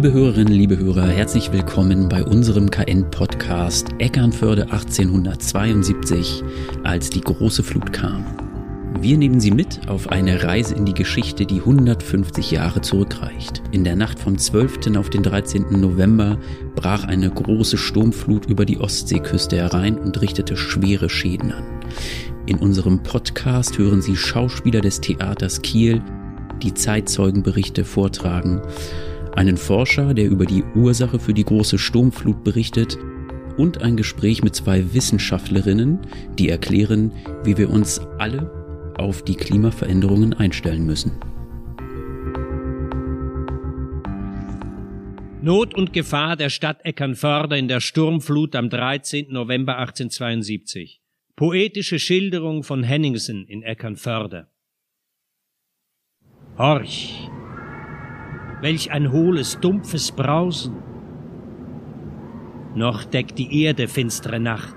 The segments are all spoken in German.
Liebe Hörerinnen, liebe Hörer, herzlich willkommen bei unserem KN-Podcast Eckernförde 1872, als die große Flut kam. Wir nehmen Sie mit auf eine Reise in die Geschichte, die 150 Jahre zurückreicht. In der Nacht vom 12. auf den 13. November brach eine große Sturmflut über die Ostseeküste herein und richtete schwere Schäden an. In unserem Podcast hören Sie Schauspieler des Theaters Kiel, die Zeitzeugenberichte vortragen, einen Forscher, der über die Ursache für die große Sturmflut berichtet und ein Gespräch mit zwei Wissenschaftlerinnen, die erklären, wie wir uns alle auf die Klimaveränderungen einstellen müssen. Not und Gefahr der Stadt Eckernförde in der Sturmflut am 13. November 1872. Poetische Schilderung von Henningsen in Eckernförde. Horch, welch ein hohles, dumpfes Brausen. Noch deckt die Erde finstere Nacht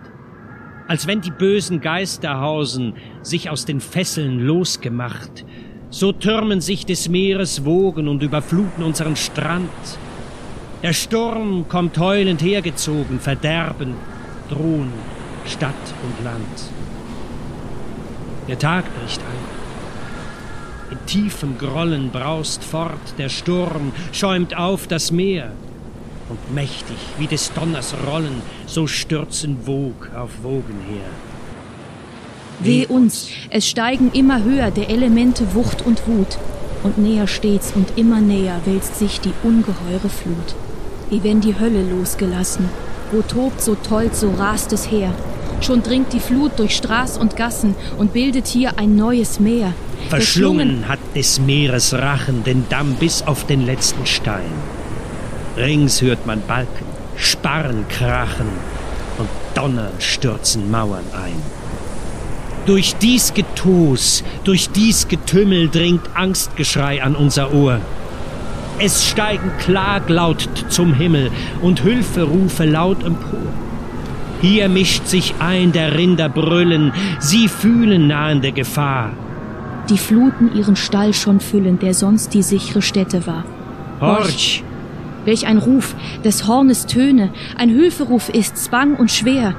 als wenn die bösen Geister hausen, sich aus den Fesseln losgemacht. So türmen sich des Meeres Wogen und überfluten unseren Strand. Der Sturm kommt heulend hergezogen, Verderben drohen Stadt und Land. Der Tag bricht ein. In tiefem Grollen braust fort der Sturm, schäumt auf das Meer und mächtig wie des Donners Rollen, so stürzen Wog auf Wogen her. Weh uns, es steigen immer höher der Elemente Wucht und Wut, und näher stets und immer näher wälzt sich die ungeheure Flut. Wie wenn die Hölle losgelassen, wo tobt so toll, so rast es her. Schon dringt die Flut durch Straß und Gassen und bildet hier ein neues Meer. Verschlungen hat des Meeres Rachen den Damm bis auf den letzten Stein. Rings hört man Balken, Sparren krachen und Donnern stürzen Mauern ein. Durch dies Getos, durch dies Getümmel dringt Angstgeschrei an unser Ohr. Es steigen Klaglaut zum Himmel und Hülferufe laut empor. Hier mischt sich ein der Rinder Brüllen, sie fühlen nahende Gefahr. Die Fluten ihren Stall schon füllen, der sonst die sichere Stätte war. Horch, Welch ein Ruf, des Hornes Töne, ein Hilferuf ist's bang und schwer.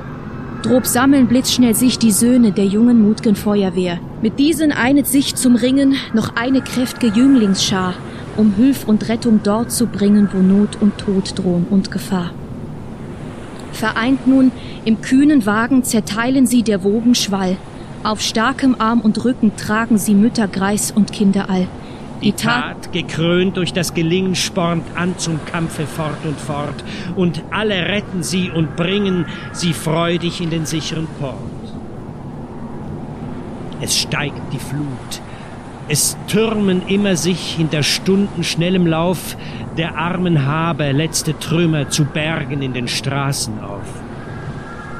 Drob sammeln blitzschnell sich die Söhne der jungen mutgen Feuerwehr. Mit diesen einet sich zum Ringen noch eine kräftge Jünglingsschar, um Hülf und Rettung dort zu bringen, wo Not und Tod drohen und Gefahr. Vereint nun im kühnen Wagen zerteilen sie der Wogen Schwall. Auf starkem Arm und Rücken tragen sie Mütter, Greis und Kinder all. Die Tat, gekrönt durch das Gelingen, spornt an zum Kampfe fort und fort, und alle retten sie und bringen sie freudig in den sicheren Port. Es steigt die Flut, es türmen immer sich hinter Stunden schnellem Lauf der armen Haber letzte Trümmer zu Bergen in den Straßen auf.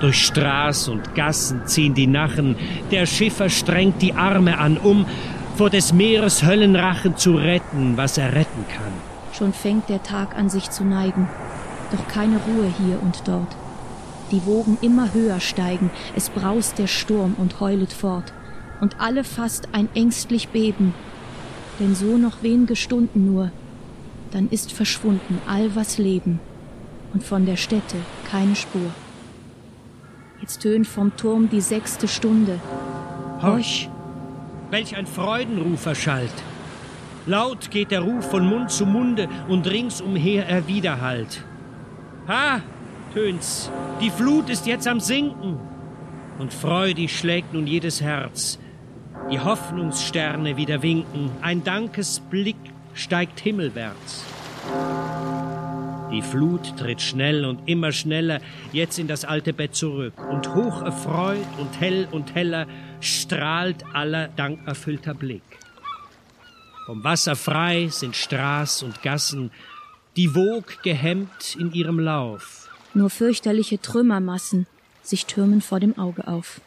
Durch Straß und Gassen ziehen die Nachen, der Schiffer strengt die Arme an, um vor des Meeres Höllenrachen zu retten, was er retten kann. Schon fängt der Tag an sich zu neigen, doch keine Ruhe hier und dort. Die Wogen immer höher steigen, es braust der Sturm und heulet fort, und alle fast ein ängstlich Beben, denn so noch wenige Stunden nur, dann ist verschwunden all was Leben, und von der Stätte keine Spur. Jetzt tönt vom Turm die sechste Stunde. Horch! welch ein Freudenruf erschallt. Laut geht der Ruf von Mund zu Munde und ringsumher er. Ha, tönt's, die Flut ist jetzt am Sinken. Und freudig schlägt nun jedes Herz. Die Hoffnungssterne wieder winken, ein Dankesblick steigt himmelwärts. Die Flut tritt schnell und immer schneller jetzt in das alte Bett zurück, und hoch erfreut und hell und heller strahlt aller dankerfüllter Blick. Vom Wasser frei sind Straß und Gassen, die Wog gehemmt in ihrem Lauf. Nur fürchterliche Trümmermassen sich türmen vor dem Auge auf.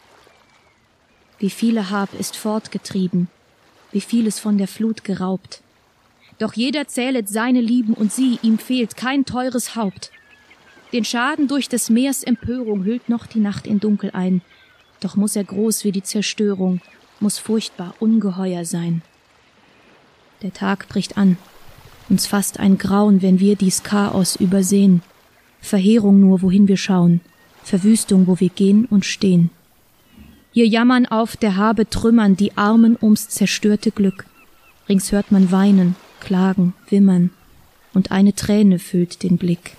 Wie viele Hab ist fortgetrieben, wie vieles von der Flut geraubt. Doch jeder zählet seine Lieben und sie, ihm fehlt kein teures Haupt. Den Schaden durch des Meers Empörung hüllt noch die Nacht in Dunkel ein, doch muss er groß wie die Zerstörung, muss furchtbar ungeheuer sein. Der Tag bricht an, Uns fasst ein Grauen, wenn wir dies Chaos übersehen. Verheerung nur, wohin wir schauen, Verwüstung, wo wir gehen und stehen. Hier jammern auf der Habe Trümmern die Armen ums zerstörte Glück. Rings hört man weinen, klagen, wimmern, und eine Träne füllt den Blick.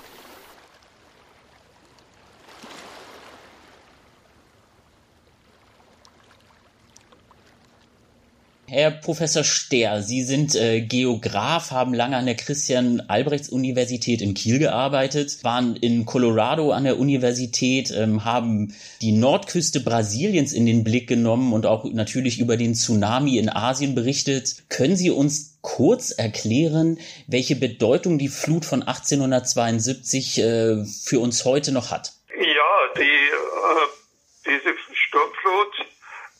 Herr Professor Stehr, Sie sind äh, Geograf, haben lange an der Christian-Albrechts-Universität in Kiel gearbeitet, waren in Colorado an der Universität, ähm, haben die Nordküste Brasiliens in den Blick genommen und auch natürlich über den Tsunami in Asien berichtet. Können Sie uns kurz erklären, welche Bedeutung die Flut von 1872 äh, für uns heute noch hat? Ja, die, äh, diese Sturmflut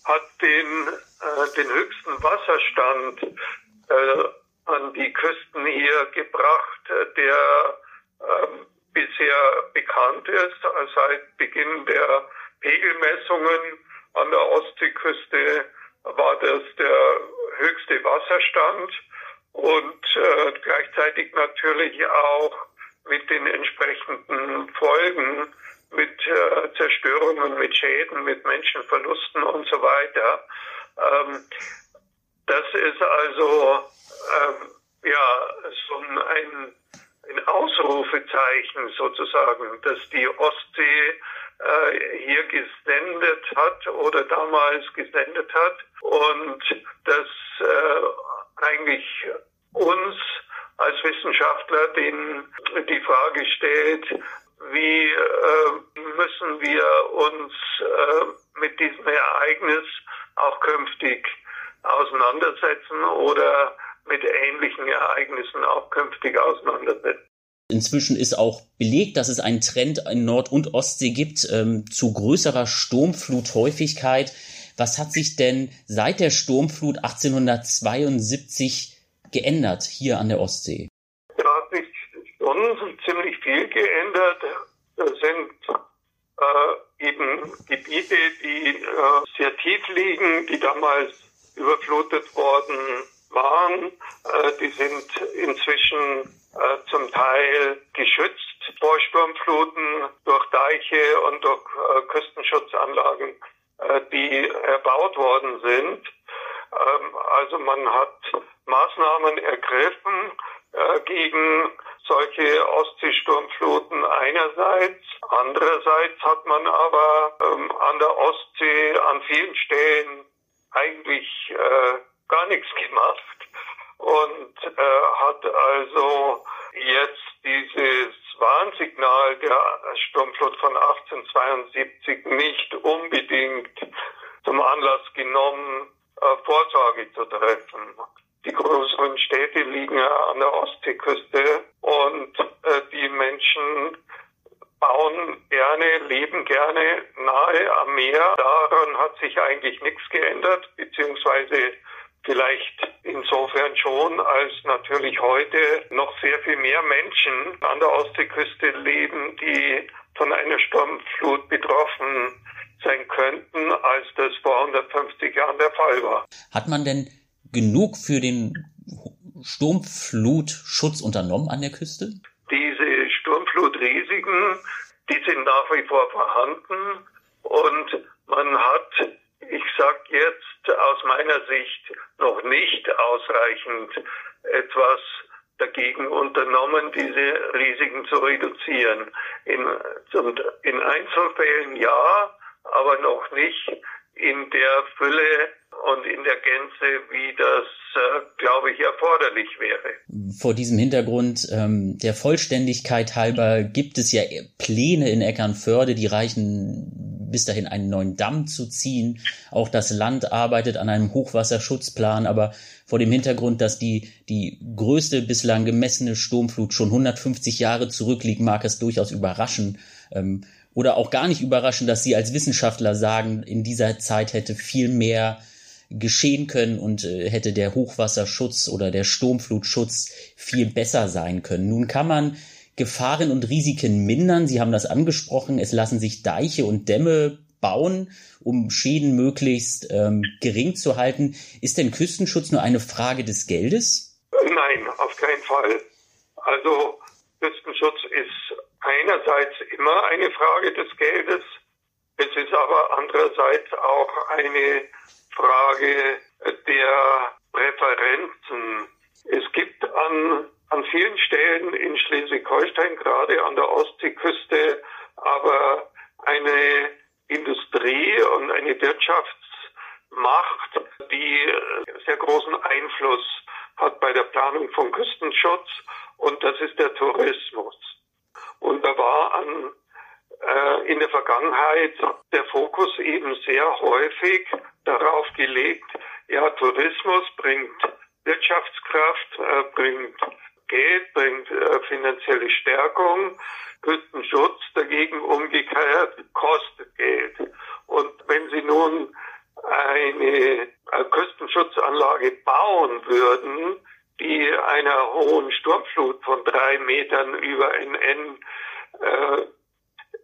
hat den äh, den höchsten Wasserstand äh, an die Küsten hier gebracht, äh, der ähm, bisher bekannt ist. Seit Beginn der Pegelmessungen an der Ostseeküste war das der höchste Wasserstand und äh, gleichzeitig natürlich auch mit den entsprechenden Folgen, mit äh, Zerstörungen, mit Schäden, mit Menschenverlusten und so weiter. Ähm, das ist also ähm, ja so ein, ein Ausrufezeichen sozusagen, dass die Ostsee äh, hier gesendet hat oder damals gesendet hat und dass äh, eigentlich uns als Wissenschaftler den, die Frage stellt, wie äh, müssen wir uns äh, mit diesem Ereignis auch künftig auseinandersetzen oder mit ähnlichen Ereignissen auch künftig auseinandersetzen. Inzwischen ist auch belegt, dass es einen Trend in Nord- und Ostsee gibt ähm, zu größerer Sturmfluthäufigkeit. Was hat sich denn seit der Sturmflut 1872 geändert hier an der Ostsee? Da hat sich schon ziemlich viel geändert. Es sind äh, eben Gebiete, die äh, sehr tief liegen, die damals überflutet worden waren. Äh, die sind inzwischen äh, zum Teil geschützt vor Sturmfluten durch Deiche und durch äh, Küstenschutzanlagen, äh, die erbaut worden sind. Ähm, also man hat Maßnahmen ergriffen äh, gegen solche Ostseesturmfluten einerseits. Andererseits hat man aber ähm, an der Ostsee an vielen Stellen eigentlich äh, gar nichts gemacht und äh, hat also jetzt dieses Warnsignal der Sturmflut von 1872 nicht unbedingt zum Anlass genommen, äh, Vorsorge zu treffen. Die größeren Städte liegen an der Ostseeküste und äh, die Menschen bauen gerne, leben gerne nahe am Meer. Daran hat sich eigentlich nichts geändert, beziehungsweise vielleicht insofern schon, als natürlich heute noch sehr viel mehr Menschen an der Ostseeküste leben, die von einer Sturmflut betroffen sein könnten, als das vor 150 Jahren der Fall war. Hat man denn genug für den Sturmflutschutz unternommen an der Küste? Diese Sturmflutrisiken, die sind nach wie vor vorhanden und man hat, ich sage jetzt aus meiner Sicht, noch nicht ausreichend etwas dagegen unternommen, diese Risiken zu reduzieren. In, in Einzelfällen ja, aber noch nicht in der Fülle und in der Gänze, wie das, äh, glaube ich, erforderlich wäre. Vor diesem Hintergrund ähm, der Vollständigkeit halber gibt es ja Pläne in Eckernförde, die reichen bis dahin einen neuen Damm zu ziehen. Auch das Land arbeitet an einem Hochwasserschutzplan, aber vor dem Hintergrund, dass die, die größte bislang gemessene Sturmflut schon 150 Jahre zurückliegt, mag es durchaus überraschen. Ähm, oder auch gar nicht überraschen, dass Sie als Wissenschaftler sagen, in dieser Zeit hätte viel mehr geschehen können und äh, hätte der Hochwasserschutz oder der Sturmflutschutz viel besser sein können. Nun kann man Gefahren und Risiken mindern. Sie haben das angesprochen. Es lassen sich Deiche und Dämme bauen, um Schäden möglichst ähm, gering zu halten. Ist denn Küstenschutz nur eine Frage des Geldes? Nein, auf keinen Fall. Also Küstenschutz ist einerseits immer eine Frage des Geldes, es ist aber andererseits auch eine Frage der Präferenzen. Es gibt an, an vielen Stellen in Schleswig-Holstein, gerade an der Ostseeküste, aber eine Industrie und eine Wirtschaftsmacht, die sehr großen Einfluss hat bei der Planung von Küstenschutz und das ist der Tourismus. Und da war an, äh, in der Vergangenheit der Fokus eben sehr häufig darauf gelegt, ja, Tourismus bringt Wirtschaftskraft, äh, bringt Geld, bringt äh, finanzielle Stärkung, Küstenschutz dagegen umgekehrt kostet Geld. Und wenn Sie nun eine äh, Küstenschutzanlage bauen würden, die einer hohen Sturmflut von drei Metern über NN äh,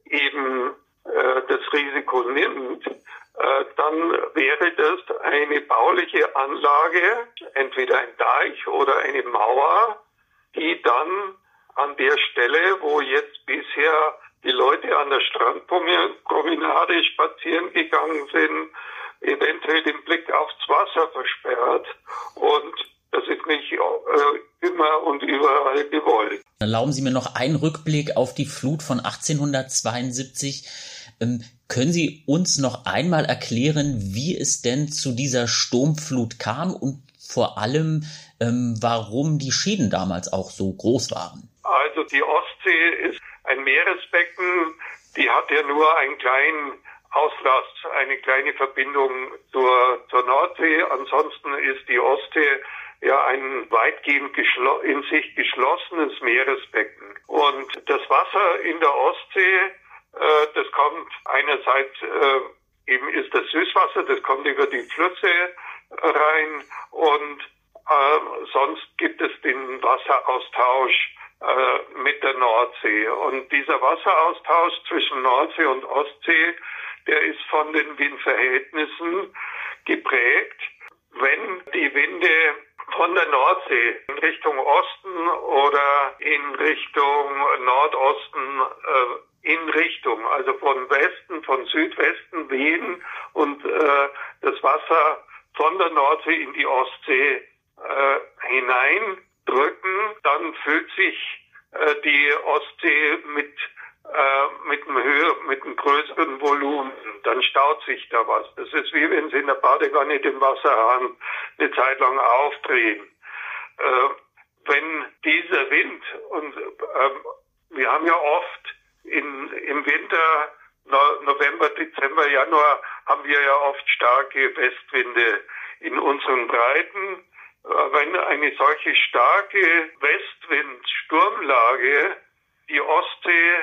eben äh, das Risiko nimmt, dann wäre das eine bauliche Anlage, entweder ein Deich oder eine Mauer, die dann an der Stelle, wo jetzt bisher die Leute an der Strandpromenade spazieren gegangen sind, eventuell den Blick aufs Wasser versperrt. Und das ist nicht äh, immer und überall gewollt. Erlauben Sie mir noch einen Rückblick auf die Flut von 1872. Ähm, können Sie uns noch einmal erklären, wie es denn zu dieser Sturmflut kam und vor allem, ähm, warum die Schäden damals auch so groß waren? Also die Ostsee ist ein Meeresbecken, die hat ja nur einen kleinen Auslass, eine kleine Verbindung zur, zur Nordsee. Ansonsten ist die Ostsee ja ein weitgehend in sich geschlossenes Meeresbecken. Und das Wasser in der Ostsee, das kommt einerseits äh, eben ist das Süßwasser, das kommt über die Flüsse rein und äh, sonst gibt es den Wasseraustausch äh, mit der Nordsee. Und dieser Wasseraustausch zwischen Nordsee und Ostsee, der ist von den Windverhältnissen geprägt. Wenn die Winde von der Nordsee in Richtung Osten oder in Richtung Nordosten äh, Richtung, also von Westen, von Südwesten wehen und äh, das Wasser von der Nordsee in die Ostsee äh, hineindrücken, dann füllt sich äh, die Ostsee mit äh, mit einem höher, mit einem größeren Volumen, dann staut sich da was. Das ist wie wenn Sie in der Badewanne den Wasserhahn eine Zeit lang aufdrehen. Äh, wenn dieser Wind und äh, wir haben ja oft in, im Winter no, November, Dezember, Januar haben wir ja oft starke Westwinde in unseren Breiten. Äh, wenn eine solche starke Westwind-Sturmlage die Ostsee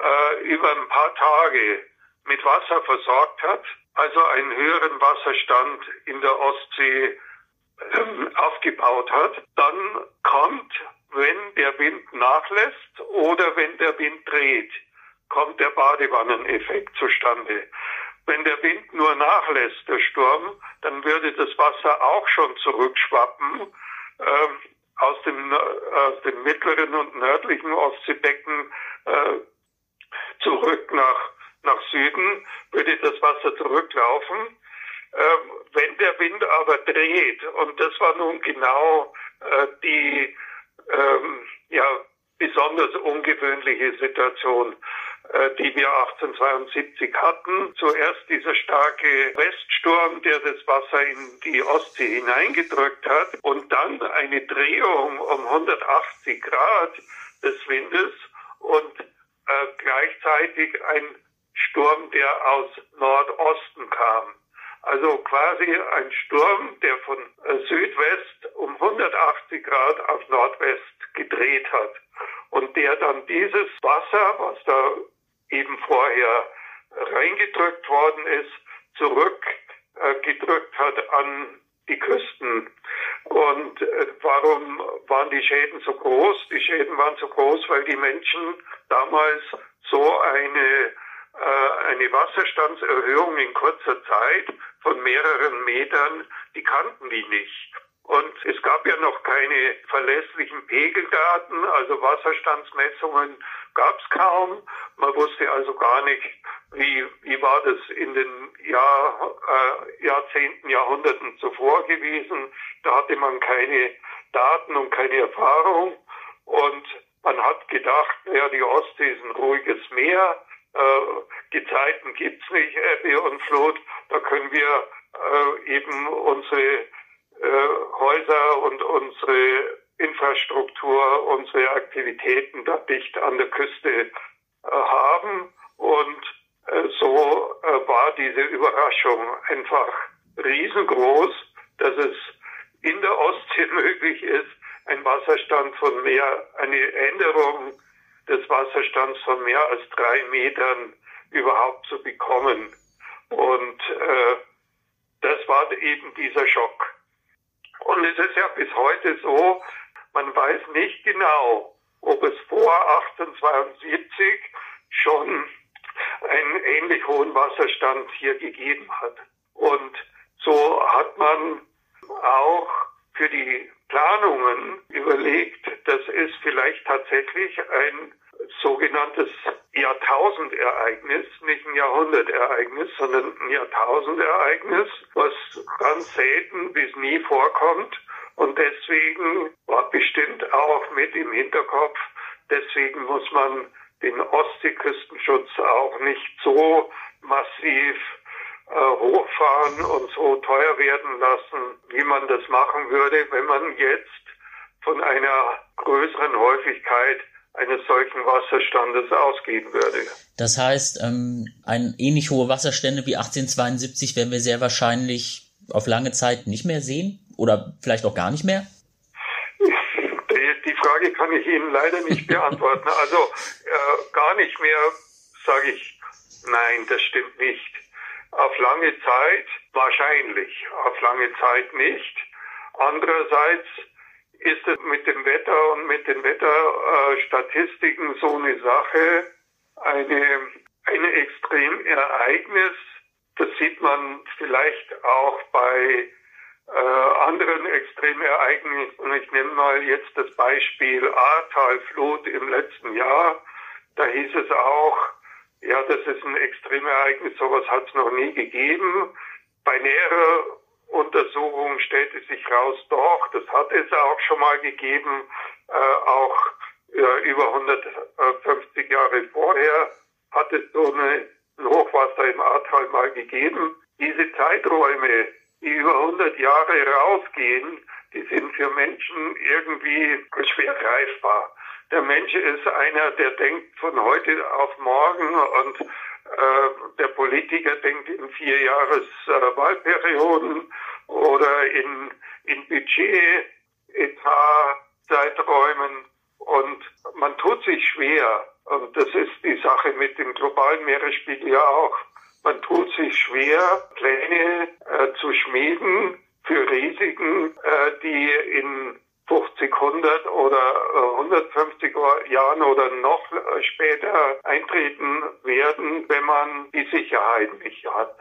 äh, über ein paar Tage mit Wasser versorgt hat, also einen höheren Wasserstand in der Ostsee ähm, aufgebaut hat, dann kommt, wenn der Wind nachlässt oder wenn der Wind dreht, kommt der Badewanneneffekt zustande. Wenn der Wind nur nachlässt, der Sturm, dann würde das Wasser auch schon zurückschwappen ähm, aus, dem, aus dem mittleren und nördlichen Ostseebecken äh, zurück nach, nach Süden, würde das Wasser zurücklaufen. Ähm, wenn der Wind aber dreht, und das war nun genau äh, die ähm, ja, besonders ungewöhnliche Situation, äh, die wir 1872 hatten. Zuerst dieser starke Weststurm, der das Wasser in die Ostsee hineingedrückt hat und dann eine Drehung um 180 Grad des Windes und äh, gleichzeitig ein Sturm, der aus Nordosten kam. Also quasi ein Sturm, der von äh, Südwest um 180 Grad auf Nordwest gedreht hat und der dann dieses Wasser, was da eben vorher reingedrückt worden ist, zurückgedrückt hat an die Küsten. Und äh, warum waren die Schäden so groß? Die Schäden waren so groß, weil die Menschen damals so eine, äh, eine Wasserstandserhöhung in kurzer Zeit von mehreren Metern, die kannten die nicht. Und es gab ja noch keine verlässlichen Pegeldaten, also Wasserstandsmessungen gab es kaum. Man wusste also gar nicht, wie, wie war das in den Jahr, äh, Jahrzehnten, Jahrhunderten zuvor gewesen. Da hatte man keine Daten und keine Erfahrung. Und man hat gedacht, ja, die Ostsee ist ein ruhiges Meer. Äh, Gezeiten gibt's nicht, Ebbe und Flut. Da können wir äh, eben unsere äh, Häuser und unsere Infrastruktur, unsere Aktivitäten da dicht an der Küste äh, haben. Und äh, so äh, war diese Überraschung einfach riesengroß, dass es in der Ostsee möglich ist, ein Wasserstand von mehr, eine Änderung des Wasserstands von mehr als drei Metern überhaupt zu bekommen. Und äh, das war eben dieser Schock. Und es ist ja bis heute so, man weiß nicht genau, ob es vor 1872 schon einen ähnlich hohen Wasserstand hier gegeben hat. Und so hat man auch für die Planungen überlegt, dass es vielleicht tatsächlich ein sogenanntes Jahrtausendereignis, nicht ein Jahrhundertereignis, sondern ein Jahrtausendereignis, was ganz selten bis nie vorkommt. Und deswegen war bestimmt auch mit im Hinterkopf, deswegen muss man den Ostseeküstenschutz auch nicht so massiv äh, hochfahren und so teuer werden lassen, wie man das machen würde, wenn man jetzt von einer größeren Häufigkeit eines solchen Wasserstandes ausgehen würde. Das heißt, ähm, ein ähnlich hohe Wasserstände wie 1872 werden wir sehr wahrscheinlich auf lange Zeit nicht mehr sehen oder vielleicht auch gar nicht mehr? Die, Frage kann ich Ihnen leider nicht beantworten. Also äh, gar nicht mehr, sage ich, nein, das stimmt nicht. Auf lange Zeit wahrscheinlich, auf lange Zeit nicht. Andererseits ist es mit dem Wetter und mit den Wetterstatistiken so eine Sache, eine, ein Extremereignis, das sieht man vielleicht auch bei äh, anderen Extremereignissen. Ich nehme mal jetzt das Beispiel Ahrtalflut im letzten Jahr. Da hieß es auch, ja, das ist ein Extremereignis, sowas hat es noch nie gegeben. Bei näherer Untersuchung stellte sich raus, doch, das hat es auch schon mal gegeben, äh, auch ja, über 150 Jahre vorher hat es so eine, ein Hochwasser im Ahrtal mal gegeben. Diese Zeiträume, die über 100 Jahre rausgehen, die sind für Menschen irgendwie schwer greifbar. Der Mensch ist einer, der denkt von heute auf morgen und äh, der Politiker denkt in vier Jahres äh, Wahlperioden oder in, in Budget, Etatzeiträumen und man tut sich schwer. Das ist die Sache mit dem globalen Meeresspiegel ja auch. Man tut sich schwer, Pläne äh, zu schmieden für Risiken, äh, die in 50, 100 oder 150 äh, Jahren oder noch äh, später eintreten werden, wenn man die Sicherheit nicht hat.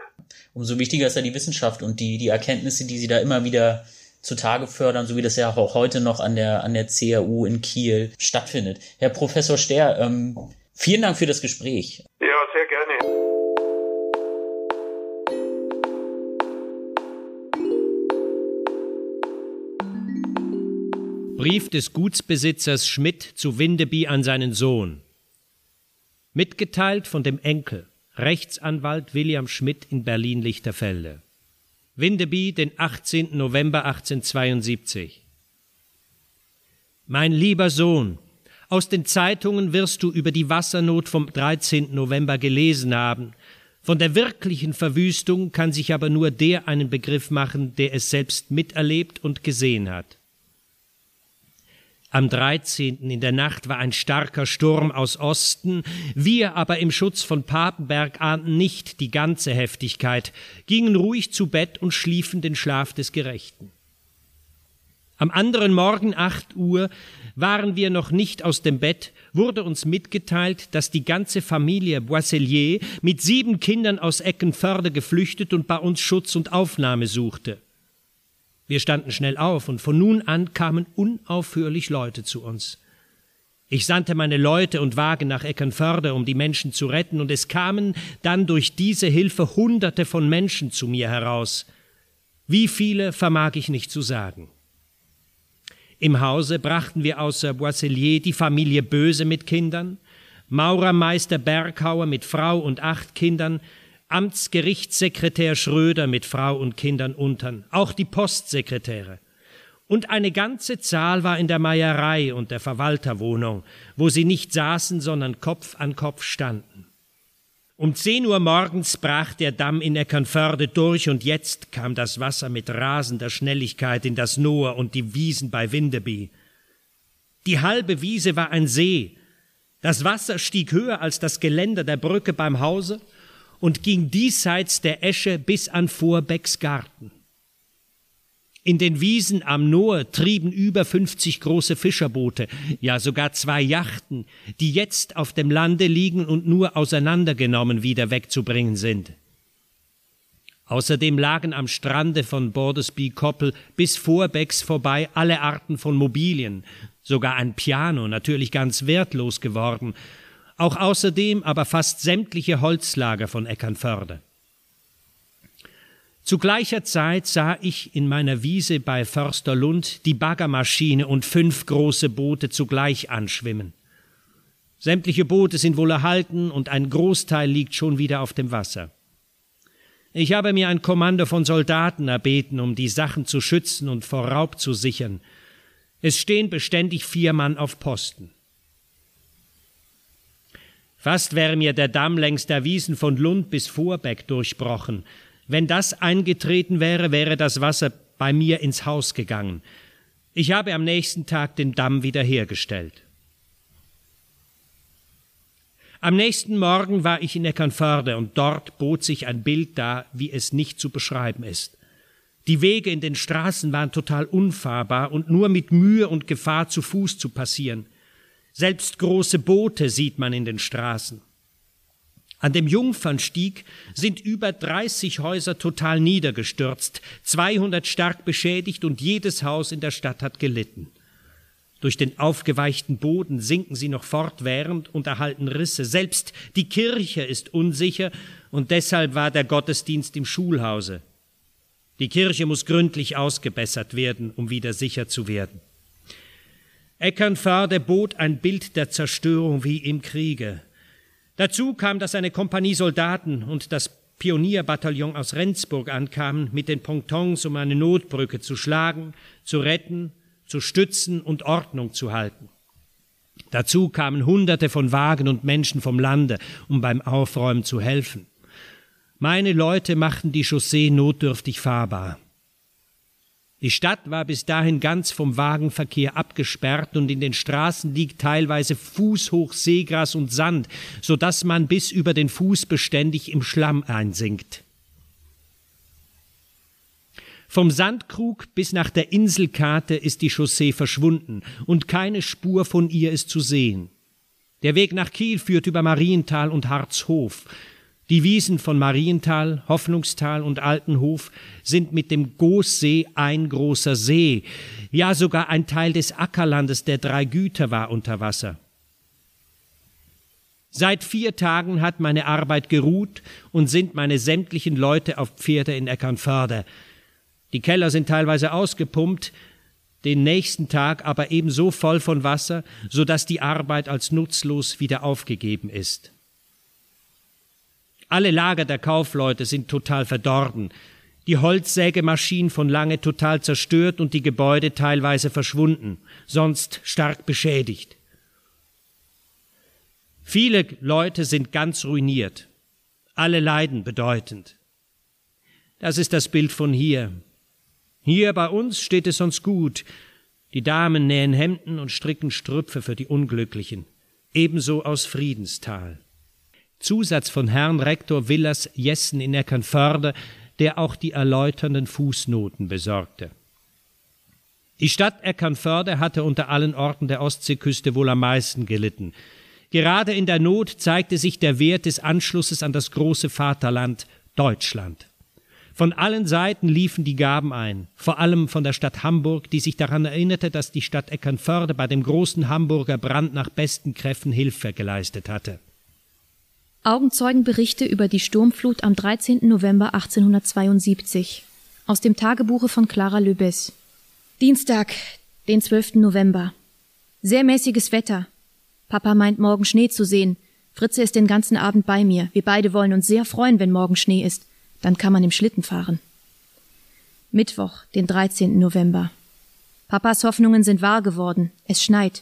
Umso wichtiger ist ja die Wissenschaft und die, die Erkenntnisse, die Sie da immer wieder zutage fördern, so wie das ja auch heute noch an der, an der CAU in Kiel stattfindet. Herr Professor Ster, ähm, vielen Dank für das Gespräch. Ja, sehr Brief des Gutsbesitzers Schmidt zu Windeby an seinen Sohn. Mitgeteilt von dem Enkel, Rechtsanwalt William Schmidt in Berlin-Lichterfelde. Windeby, den 18. November 1872. Mein lieber Sohn, aus den Zeitungen wirst du über die Wassernot vom 13. November gelesen haben. Von der wirklichen Verwüstung kann sich aber nur der einen Begriff machen, der es selbst miterlebt und gesehen hat. Am 13. in der Nacht war ein starker Sturm aus Osten, wir aber im Schutz von Papenberg ahnten nicht die ganze Heftigkeit, gingen ruhig zu Bett und schliefen den Schlaf des Gerechten. Am anderen Morgen acht Uhr waren wir noch nicht aus dem Bett, wurde uns mitgeteilt, dass die ganze Familie Boisselier mit sieben Kindern aus Eckenförde geflüchtet und bei uns Schutz und Aufnahme suchte. Wir standen schnell auf, und von nun an kamen unaufhörlich Leute zu uns. Ich sandte meine Leute und Wagen nach Eckernförde, um die Menschen zu retten, und es kamen dann durch diese Hilfe Hunderte von Menschen zu mir heraus. Wie viele vermag ich nicht zu sagen. Im Hause brachten wir außer Boisselier die Familie Böse mit Kindern, Maurermeister Berghauer mit Frau und acht Kindern, Amtsgerichtssekretär Schröder mit Frau und Kindern untern, auch die Postsekretäre. Und eine ganze Zahl war in der Meierei und der Verwalterwohnung, wo sie nicht saßen, sondern Kopf an Kopf standen. Um zehn Uhr morgens brach der Damm in Eckernförde durch und jetzt kam das Wasser mit rasender Schnelligkeit in das Noor und die Wiesen bei Windeby. Die halbe Wiese war ein See. Das Wasser stieg höher als das Geländer der Brücke beim Hause und ging diesseits der Esche bis an Vorbecks Garten. In den Wiesen am Noor trieben über 50 große Fischerboote, ja sogar zwei Yachten, die jetzt auf dem Lande liegen und nur auseinandergenommen wieder wegzubringen sind. Außerdem lagen am Strande von Bordesby Koppel bis Vorbecks vorbei alle Arten von Mobilien, sogar ein Piano, natürlich ganz wertlos geworden, auch außerdem aber fast sämtliche Holzlager von Eckernförde. Zu gleicher Zeit sah ich in meiner Wiese bei Försterlund die Baggermaschine und fünf große Boote zugleich anschwimmen. Sämtliche Boote sind wohl erhalten und ein Großteil liegt schon wieder auf dem Wasser. Ich habe mir ein Kommando von Soldaten erbeten, um die Sachen zu schützen und vor Raub zu sichern. Es stehen beständig vier Mann auf Posten. Fast wäre mir der Damm längs der Wiesen von Lund bis Vorbeck durchbrochen, wenn das eingetreten wäre, wäre das Wasser bei mir ins Haus gegangen. Ich habe am nächsten Tag den Damm wiederhergestellt. Am nächsten Morgen war ich in Eckernförde und dort bot sich ein Bild dar, wie es nicht zu beschreiben ist. Die Wege in den Straßen waren total unfahrbar und nur mit Mühe und Gefahr zu Fuß zu passieren. Selbst große Boote sieht man in den Straßen. An dem Jungfernstieg sind über 30 Häuser total niedergestürzt, 200 stark beschädigt und jedes Haus in der Stadt hat gelitten. Durch den aufgeweichten Boden sinken sie noch fortwährend und erhalten Risse. Selbst die Kirche ist unsicher und deshalb war der Gottesdienst im Schulhause. Die Kirche muss gründlich ausgebessert werden, um wieder sicher zu werden. Eckernförde bot ein Bild der Zerstörung wie im Kriege. Dazu kam, dass eine Kompanie Soldaten und das Pionierbataillon aus Rendsburg ankamen mit den Pontons, um eine Notbrücke zu schlagen, zu retten, zu stützen und Ordnung zu halten. Dazu kamen Hunderte von Wagen und Menschen vom Lande, um beim Aufräumen zu helfen. Meine Leute machten die Chaussee notdürftig fahrbar. Die Stadt war bis dahin ganz vom Wagenverkehr abgesperrt und in den Straßen liegt teilweise fußhoch Seegras und Sand, so dass man bis über den Fuß beständig im Schlamm einsinkt. Vom Sandkrug bis nach der Inselkarte ist die Chaussee verschwunden und keine Spur von ihr ist zu sehen. Der Weg nach Kiel führt über Marienthal und Harzhof. Die Wiesen von Marienthal, Hoffnungstal und Altenhof sind mit dem Goßsee ein großer See. Ja, sogar ein Teil des Ackerlandes der drei Güter war unter Wasser. Seit vier Tagen hat meine Arbeit geruht und sind meine sämtlichen Leute auf Pferde in Eckernförde. Die Keller sind teilweise ausgepumpt, den nächsten Tag aber ebenso voll von Wasser, so dass die Arbeit als nutzlos wieder aufgegeben ist. Alle Lager der Kaufleute sind total verdorben, die Holzsägemaschinen von lange total zerstört und die Gebäude teilweise verschwunden, sonst stark beschädigt. Viele Leute sind ganz ruiniert, alle leiden bedeutend. Das ist das Bild von hier. Hier bei uns steht es sonst gut. Die Damen nähen Hemden und stricken Strüpfe für die Unglücklichen, ebenso aus Friedenstal. Zusatz von Herrn Rektor Willers Jessen in Eckernförde, der auch die erläuternden Fußnoten besorgte. Die Stadt Eckernförde hatte unter allen Orten der Ostseeküste wohl am meisten gelitten. Gerade in der Not zeigte sich der Wert des Anschlusses an das große Vaterland Deutschland. Von allen Seiten liefen die Gaben ein, vor allem von der Stadt Hamburg, die sich daran erinnerte, dass die Stadt Eckernförde bei dem großen Hamburger Brand nach besten Kräften Hilfe geleistet hatte. Augenzeugenberichte über die Sturmflut am 13. November 1872 aus dem Tagebuche von Clara Löbes. Dienstag, den 12. November. Sehr mäßiges Wetter. Papa meint morgen Schnee zu sehen. Fritze ist den ganzen Abend bei mir. Wir beide wollen uns sehr freuen, wenn morgen Schnee ist. Dann kann man im Schlitten fahren. Mittwoch, den 13. November. Papas Hoffnungen sind wahr geworden. Es schneit.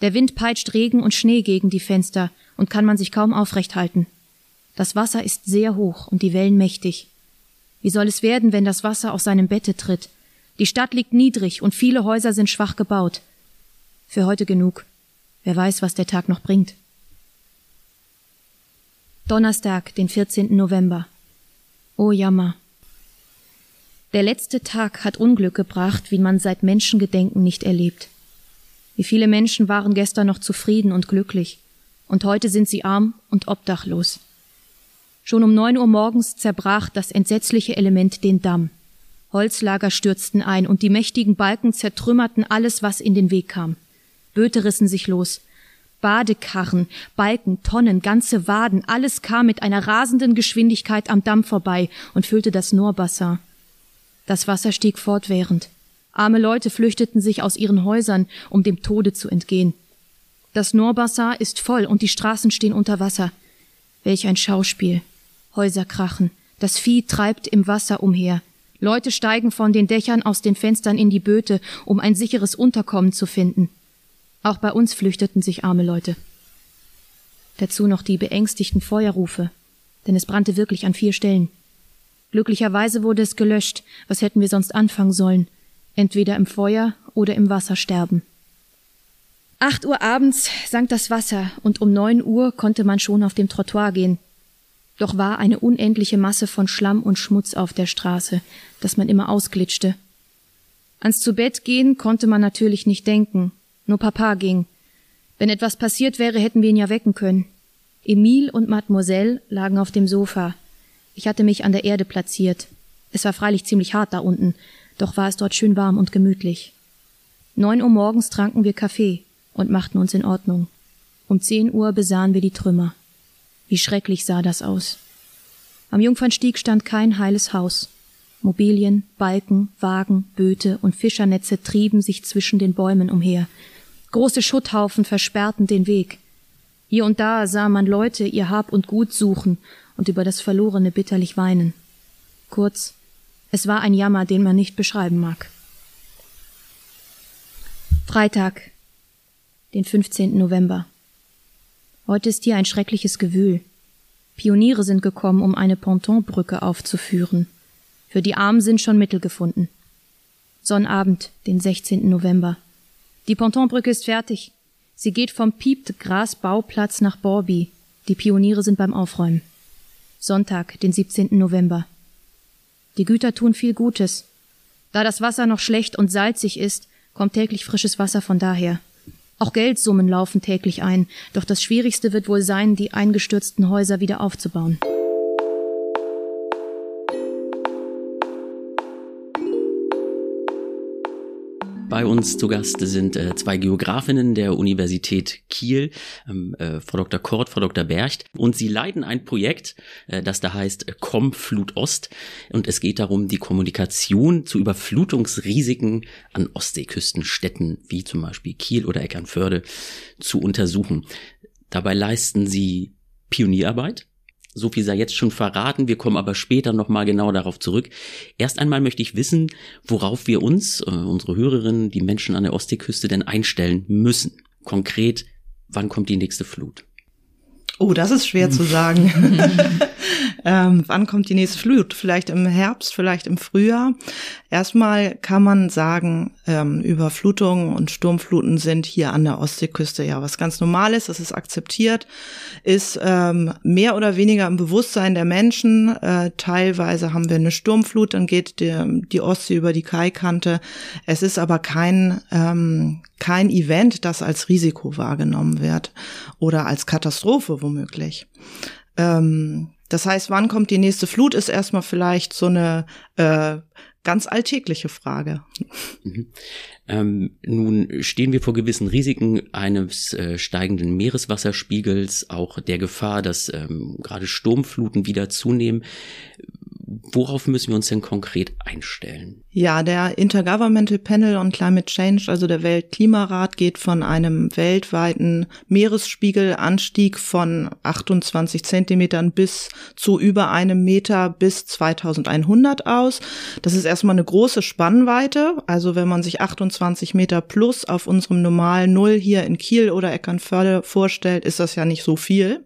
Der Wind peitscht Regen und Schnee gegen die Fenster und kann man sich kaum aufrecht halten. Das Wasser ist sehr hoch und die Wellen mächtig. Wie soll es werden, wenn das Wasser aus seinem Bette tritt? Die Stadt liegt niedrig und viele Häuser sind schwach gebaut. Für heute genug. Wer weiß, was der Tag noch bringt. Donnerstag, den 14. November. Oh Jammer. Der letzte Tag hat Unglück gebracht, wie man seit Menschengedenken nicht erlebt. Wie viele Menschen waren gestern noch zufrieden und glücklich, und heute sind sie arm und obdachlos. Schon um neun Uhr morgens zerbrach das entsetzliche Element den Damm. Holzlager stürzten ein, und die mächtigen Balken zertrümmerten alles, was in den Weg kam. Böte rissen sich los, Badekarren, Balken, Tonnen, ganze Waden, alles kam mit einer rasenden Geschwindigkeit am Damm vorbei und füllte das Noorbassin. Das Wasser stieg fortwährend. Arme Leute flüchteten sich aus ihren Häusern, um dem Tode zu entgehen. Das Noorbassin ist voll und die Straßen stehen unter Wasser. Welch ein Schauspiel. Häuser krachen. Das Vieh treibt im Wasser umher. Leute steigen von den Dächern aus den Fenstern in die Böte, um ein sicheres Unterkommen zu finden. Auch bei uns flüchteten sich arme Leute. Dazu noch die beängstigten Feuerrufe, denn es brannte wirklich an vier Stellen. Glücklicherweise wurde es gelöscht, was hätten wir sonst anfangen sollen, entweder im Feuer oder im Wasser sterben. Acht Uhr abends sank das Wasser und um neun Uhr konnte man schon auf dem Trottoir gehen. Doch war eine unendliche Masse von Schlamm und Schmutz auf der Straße, dass man immer ausglitschte. Ans Zubettgehen konnte man natürlich nicht denken, nur Papa ging. Wenn etwas passiert wäre, hätten wir ihn ja wecken können. Emile und Mademoiselle lagen auf dem Sofa. Ich hatte mich an der Erde platziert. Es war freilich ziemlich hart da unten, doch war es dort schön warm und gemütlich. Neun Uhr morgens tranken wir Kaffee und machten uns in Ordnung. Um zehn Uhr besahen wir die Trümmer. Wie schrecklich sah das aus. Am Jungfernstieg stand kein heiles Haus. Mobilien, Balken, Wagen, Böte und Fischernetze trieben sich zwischen den Bäumen umher. Große Schutthaufen versperrten den Weg. Hier und da sah man Leute ihr Hab und Gut suchen und über das Verlorene bitterlich weinen. Kurz, es war ein Jammer, den man nicht beschreiben mag. Freitag, den 15. November. Heute ist hier ein schreckliches Gewühl. Pioniere sind gekommen, um eine Pontonbrücke aufzuführen. Für die Armen sind schon Mittel gefunden. Sonnabend, den 16. November. Die Pontonbrücke ist fertig. Sie geht vom Piept Gras nach Borby. Die Pioniere sind beim Aufräumen. Sonntag, den 17. November. Die Güter tun viel Gutes. Da das Wasser noch schlecht und salzig ist, kommt täglich frisches Wasser von daher. Auch Geldsummen laufen täglich ein, doch das Schwierigste wird wohl sein, die eingestürzten Häuser wieder aufzubauen. Bei uns zu Gast sind äh, zwei Geografinnen der Universität Kiel, ähm, äh, Frau Dr. Kort, Frau Dr. Bercht. Und sie leiten ein Projekt, äh, das da heißt Komm Flut Ost. Und es geht darum, die Kommunikation zu Überflutungsrisiken an Ostseeküstenstädten wie zum Beispiel Kiel oder Eckernförde zu untersuchen. Dabei leisten sie Pionierarbeit so viel sei jetzt schon verraten. Wir kommen aber später nochmal genau darauf zurück. Erst einmal möchte ich wissen, worauf wir uns, äh, unsere Hörerinnen, die Menschen an der Ostseeküste denn einstellen müssen. Konkret, wann kommt die nächste Flut? Oh, das ist schwer zu sagen. ähm, wann kommt die nächste Flut? Vielleicht im Herbst, vielleicht im Frühjahr. Erstmal kann man sagen, ähm, Überflutungen und Sturmfluten sind hier an der Ostseeküste ja was ganz Normales. Das ist akzeptiert, ist ähm, mehr oder weniger im Bewusstsein der Menschen. Äh, teilweise haben wir eine Sturmflut, dann geht die, die Ostsee über die Kaikante. Es ist aber kein ähm, kein Event, das als Risiko wahrgenommen wird oder als Katastrophe womöglich. Ähm, Das heißt, wann kommt die nächste Flut, ist erstmal vielleicht so eine äh, ganz alltägliche Frage. Mhm. Ähm, nun stehen wir vor gewissen Risiken eines äh, steigenden Meereswasserspiegels, auch der Gefahr, dass ähm, gerade Sturmfluten wieder zunehmen. Worauf müssen wir uns denn konkret einstellen? Ja, der Intergovernmental Panel on Climate Change, also der Weltklimarat, geht von einem weltweiten Meeresspiegelanstieg von 28 Zentimetern bis zu über einem Meter bis 2100 aus. Das ist erstmal eine große Spannweite. Also wenn man sich 28 Meter plus auf unserem normalen Null hier in Kiel oder Eckernförde vorstellt, ist das ja nicht so viel.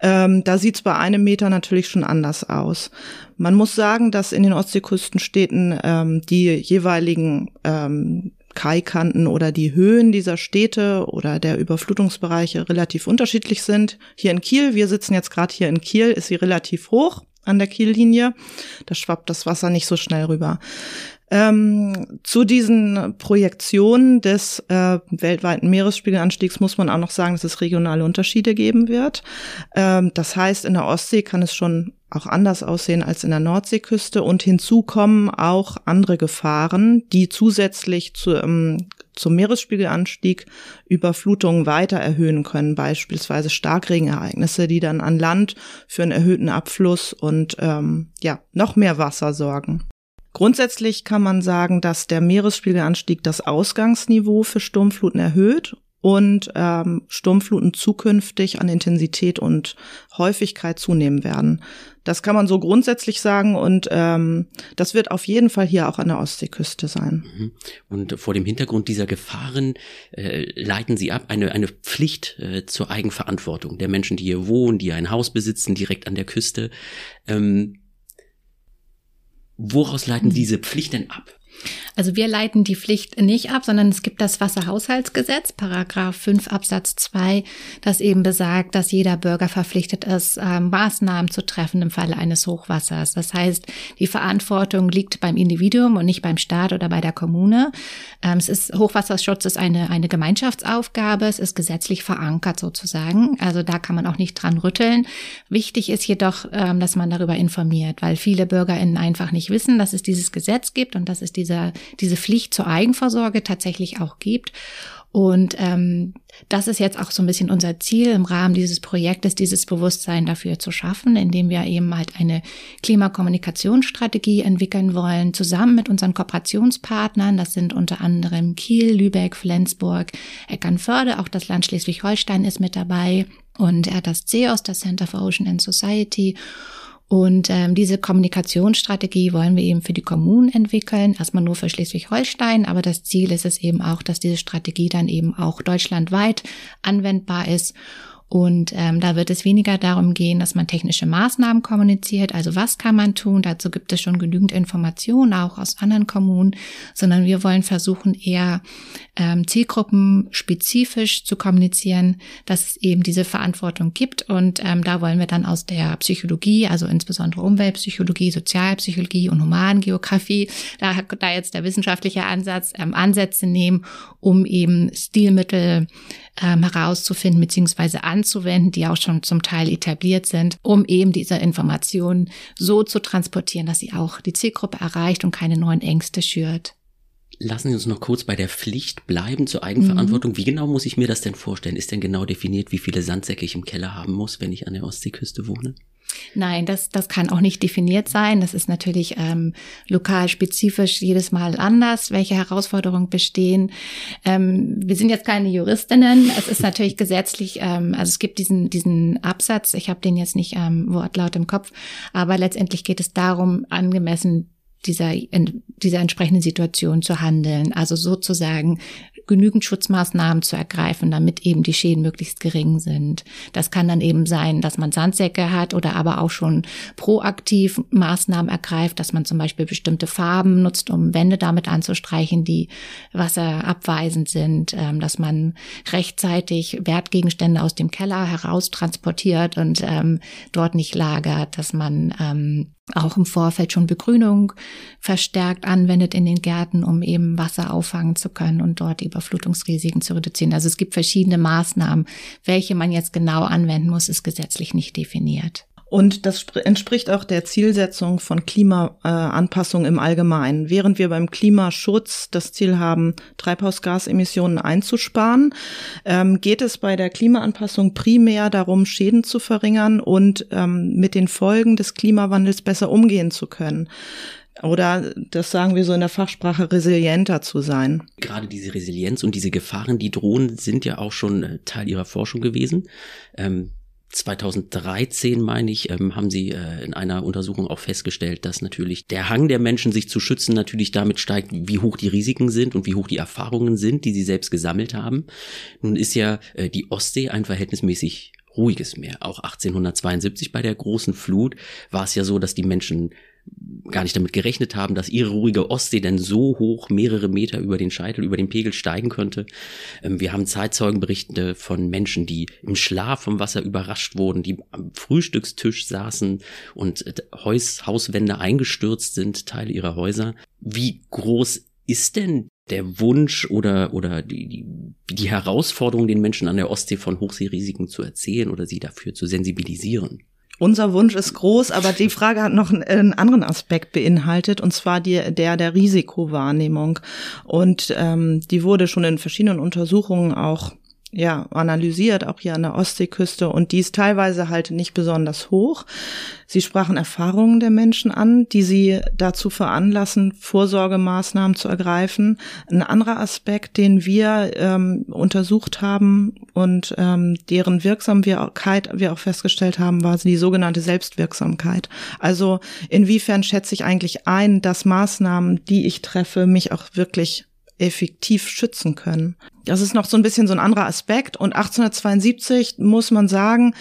Ähm, da sieht es bei einem Meter natürlich schon anders aus. Man muss sagen, dass in den Ostseeküstenstädten ähm, die jeweiligen ähm, Kaikanten oder die Höhen dieser Städte oder der Überflutungsbereiche relativ unterschiedlich sind. Hier in Kiel, wir sitzen jetzt gerade hier in Kiel, ist sie relativ hoch an der Kiellinie. Da schwappt das Wasser nicht so schnell rüber. Ähm, zu diesen Projektionen des äh, weltweiten Meeresspiegelanstiegs muss man auch noch sagen, dass es regionale Unterschiede geben wird. Ähm, das heißt, in der Ostsee kann es schon auch anders aussehen als in der Nordseeküste und hinzu kommen auch andere Gefahren, die zusätzlich zu, ähm, zum Meeresspiegelanstieg Überflutungen weiter erhöhen können, beispielsweise Starkregenereignisse, die dann an Land für einen erhöhten Abfluss und ähm, ja noch mehr Wasser sorgen. Grundsätzlich kann man sagen, dass der Meeresspiegelanstieg das Ausgangsniveau für Sturmfluten erhöht und ähm, Sturmfluten zukünftig an Intensität und Häufigkeit zunehmen werden. Das kann man so grundsätzlich sagen und ähm, das wird auf jeden Fall hier auch an der Ostseeküste sein. Mhm. Und vor dem Hintergrund dieser Gefahren äh, leiten Sie ab eine, eine Pflicht äh, zur Eigenverantwortung der Menschen, die hier wohnen, die ein Haus besitzen, direkt an der Küste. Ähm, Woraus leiten diese Pflicht denn ab? Also wir leiten die Pflicht nicht ab, sondern es gibt das Wasserhaushaltsgesetz, Paragraph 5 Absatz 2, das eben besagt, dass jeder Bürger verpflichtet ist, äh, Maßnahmen zu treffen im Falle eines Hochwassers. Das heißt, die Verantwortung liegt beim Individuum und nicht beim Staat oder bei der Kommune. Ähm, es ist, Hochwasserschutz ist eine, eine Gemeinschaftsaufgabe, es ist gesetzlich verankert sozusagen. Also da kann man auch nicht dran rütteln. Wichtig ist jedoch, ähm, dass man darüber informiert, weil viele BürgerInnen einfach nicht wissen, dass es dieses Gesetz gibt und dass es diese, diese Pflicht zur Eigenversorge tatsächlich auch gibt. Und ähm, das ist jetzt auch so ein bisschen unser Ziel im Rahmen dieses Projektes, dieses Bewusstsein dafür zu schaffen, indem wir eben halt eine Klimakommunikationsstrategie entwickeln wollen, zusammen mit unseren Kooperationspartnern. Das sind unter anderem Kiel, Lübeck, Flensburg, Eckernförde, auch das Land Schleswig-Holstein ist mit dabei und das CEOS, das Center for Ocean and Society und ähm, diese Kommunikationsstrategie wollen wir eben für die Kommunen entwickeln, erstmal nur für Schleswig-Holstein, aber das Ziel ist es eben auch, dass diese Strategie dann eben auch deutschlandweit anwendbar ist und ähm, da wird es weniger darum gehen, dass man technische Maßnahmen kommuniziert, also was kann man tun, dazu gibt es schon genügend Informationen, auch aus anderen Kommunen, sondern wir wollen versuchen, eher ähm, zielgruppenspezifisch zu kommunizieren, dass es eben diese Verantwortung gibt. Und ähm, da wollen wir dann aus der Psychologie, also insbesondere Umweltpsychologie, Sozialpsychologie und Humangeografie, da, da jetzt der wissenschaftliche Ansatz, ähm, Ansätze nehmen, um eben Stilmittel ähm, herauszufinden bzw. anzuwenden, die auch schon zum Teil etabliert sind, um eben diese Informationen so zu transportieren, dass sie auch die Zielgruppe erreicht und keine neuen Ängste schürt. Lassen Sie uns noch kurz bei der Pflicht bleiben zur Eigenverantwortung. Mhm. Wie genau muss ich mir das denn vorstellen? Ist denn genau definiert, wie viele Sandsäcke ich im Keller haben muss, wenn ich an der Ostseeküste wohne? Nein, das, das kann auch nicht definiert sein. Das ist natürlich ähm, lokal spezifisch jedes Mal anders, welche Herausforderungen bestehen. Ähm, wir sind jetzt keine Juristinnen. Es ist natürlich gesetzlich, ähm, also es gibt diesen, diesen Absatz, ich habe den jetzt nicht ähm, wortlaut im Kopf, aber letztendlich geht es darum, angemessen dieser, in dieser entsprechenden Situation zu handeln. Also sozusagen genügend Schutzmaßnahmen zu ergreifen, damit eben die Schäden möglichst gering sind. Das kann dann eben sein, dass man Sandsäcke hat oder aber auch schon proaktiv Maßnahmen ergreift, dass man zum Beispiel bestimmte Farben nutzt, um Wände damit anzustreichen, die wasserabweisend sind, ähm, dass man rechtzeitig Wertgegenstände aus dem Keller heraustransportiert und ähm, dort nicht lagert, dass man ähm, auch im Vorfeld schon Begrünung verstärkt anwendet in den Gärten, um eben Wasser auffangen zu können und dort Überflutungsrisiken zu reduzieren. Also es gibt verschiedene Maßnahmen. Welche man jetzt genau anwenden muss, ist gesetzlich nicht definiert. Und das entspricht auch der Zielsetzung von Klimaanpassung im Allgemeinen. Während wir beim Klimaschutz das Ziel haben, Treibhausgasemissionen einzusparen, ähm, geht es bei der Klimaanpassung primär darum, Schäden zu verringern und ähm, mit den Folgen des Klimawandels besser umgehen zu können. Oder das sagen wir so in der Fachsprache, resilienter zu sein. Gerade diese Resilienz und diese Gefahren, die drohen, sind ja auch schon äh, Teil Ihrer Forschung gewesen. Ähm 2013, meine ich, ähm, haben sie äh, in einer Untersuchung auch festgestellt, dass natürlich der Hang der Menschen, sich zu schützen, natürlich damit steigt, wie hoch die Risiken sind und wie hoch die Erfahrungen sind, die sie selbst gesammelt haben. Nun ist ja äh, die Ostsee ein verhältnismäßig ruhiges Meer. Auch 1872 bei der großen Flut war es ja so, dass die Menschen gar nicht damit gerechnet haben, dass ihre ruhige Ostsee denn so hoch mehrere Meter über den Scheitel, über den Pegel steigen könnte. Ähm, wir haben Zeitzeugenberichte von Menschen, die im Schlaf vom Wasser überrascht wurden, die am Frühstückstisch saßen und äh, Haus, Hauswände eingestürzt sind, Teile ihrer Häuser. Wie groß ist denn der Wunsch oder, oder die, die, die Herausforderung, den Menschen an der Ostsee von Hochseerisiken zu erzählen oder sie dafür zu sensibilisieren? Unser Wunsch ist groß, aber die Frage hat noch einen, anderen Aspekt beinhaltet, und zwar die, der der Risikowahrnehmung. Und ähm, die wurde schon in verschiedenen Untersuchungen auch ja, analysiert, auch hier an der Ostseeküste, und die ist teilweise halt nicht besonders hoch. Sie sprachen Erfahrungen der Menschen an, die sie dazu veranlassen, Vorsorgemaßnahmen zu ergreifen. Ein anderer Aspekt, den wir ähm, untersucht haben und ähm, deren Wirksamkeit wir auch festgestellt haben, war die sogenannte Selbstwirksamkeit. Also inwiefern schätze ich eigentlich ein, dass Maßnahmen, die ich treffe, mich auch wirklich effektiv schützen können. Das ist noch so ein bisschen so ein anderer Aspekt. Und 1872 muss man sagen,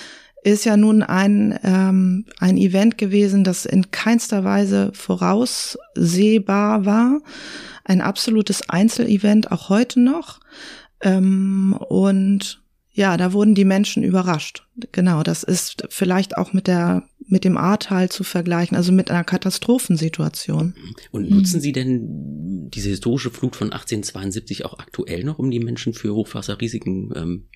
ist ja nun ein, ähm, ein Event gewesen, das in keinster Weise voraussehbar war. Ein absolutes Einzelevent, auch heute noch. Ähm, und ja, da wurden die Menschen überrascht. Genau, das ist vielleicht auch mit der mit dem Ahrtal zu vergleichen, also mit einer Katastrophensituation. Und nutzen Sie denn diese historische Flut von 1872 auch aktuell noch, um die Menschen für Hochwasserrisiken ähm,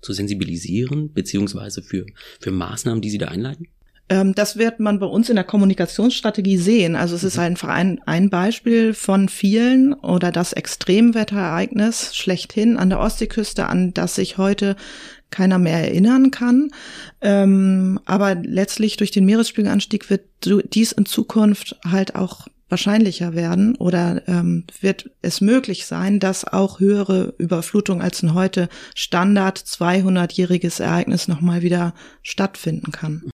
zu sensibilisieren, beziehungsweise für, für Maßnahmen, die Sie da einleiten? Ähm, das wird man bei uns in der Kommunikationsstrategie sehen. Also es ist mhm. einfach ein, ein Beispiel von vielen oder das Extremwetterereignis schlechthin an der Ostseeküste, an das sich heute keiner mehr erinnern kann. Ähm, aber letztlich durch den Meeresspiegelanstieg wird dies in Zukunft halt auch wahrscheinlicher werden oder ähm, wird es möglich sein, dass auch höhere Überflutung als ein heute Standard 200-jähriges Ereignis nochmal wieder stattfinden kann.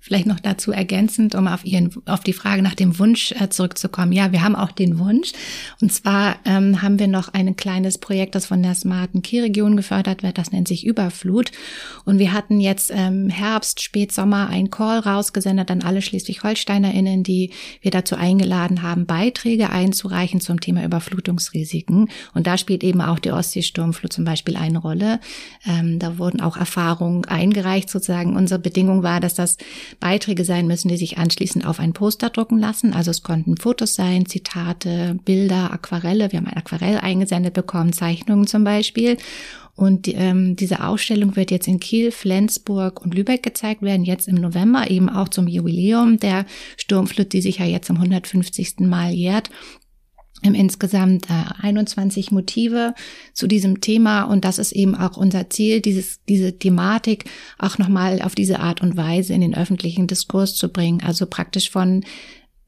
Vielleicht noch dazu ergänzend, um auf Ihren, auf die Frage nach dem Wunsch äh, zurückzukommen. Ja, wir haben auch den Wunsch. Und zwar ähm, haben wir noch ein kleines Projekt, das von der smarten Key-Region gefördert wird. Das nennt sich Überflut. Und wir hatten jetzt ähm, Herbst, Spätsommer ein Call rausgesendet an alle Schleswig-HolsteinerInnen, die wir dazu eingeladen haben, Beiträge einzureichen zum Thema Überflutungsrisiken. Und da spielt eben auch die Ostseesturmflut zum Beispiel eine Rolle. Ähm, da wurden auch Erfahrungen eingereicht sozusagen. Unsere Bedingung war, dass das Beiträge sein müssen, die sich anschließend auf ein Poster drucken lassen. Also es konnten Fotos sein, Zitate, Bilder, Aquarelle. Wir haben ein Aquarell eingesendet bekommen, Zeichnungen zum Beispiel. Und ähm, diese Ausstellung wird jetzt in Kiel, Flensburg und Lübeck gezeigt werden, jetzt im November, eben auch zum Jubiläum der Sturmflut, die sich ja jetzt zum 150. Mal jährt insgesamt äh, 21 Motive zu diesem Thema und das ist eben auch unser Ziel, dieses, diese Thematik auch nochmal auf diese Art und Weise in den öffentlichen Diskurs zu bringen. Also praktisch von